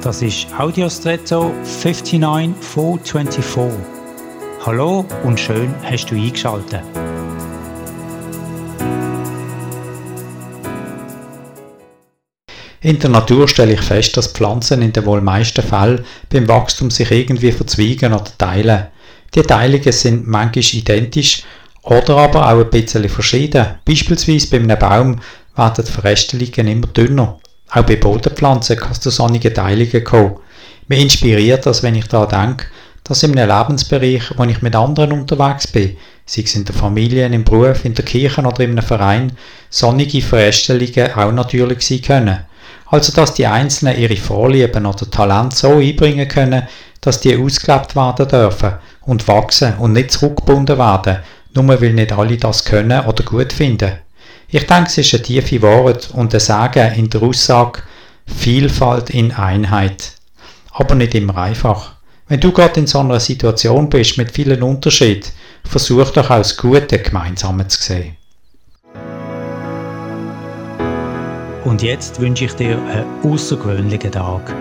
Das ist Audiostretto 59424. Hallo und schön hast du eingeschaltet. In der Natur stelle ich fest, dass Pflanzen in den wohl meisten Fällen beim Wachstum sich irgendwie verzweigen oder teilen. Die Teilungen sind manchmal identisch oder aber auch ein bisschen verschieden. Beispielsweise bei einem Baum werden die Verästelungen immer dünner. Auch bei Bodenpflanzen kann es zu sonnigen Teilungen kommen. Mir inspiriert das, wenn ich daran denke, dass in einem Lebensbereich, wo ich mit anderen unterwegs bin, sei es in der Familie, im Beruf, in der Kirche oder in einem Verein, sonnige Verästelungen auch natürlich sein können. Also dass die Einzelnen ihre Vorlieben oder Talente so einbringen können, dass die ausgelebt werden dürfen und wachsen und nicht zurückgebunden werden, nur weil nicht alle das können oder gut finden. Ich denke, es ist eine tiefe Wort und ein Sagen in der Aussage Vielfalt in Einheit. Aber nicht immer einfach. Wenn du gerade in so einer Situation bist mit vielen Unterschieden, versuch doch auch das Gute gemeinsam zu sehen. Und jetzt wünsche ich dir einen außergewöhnlichen Tag.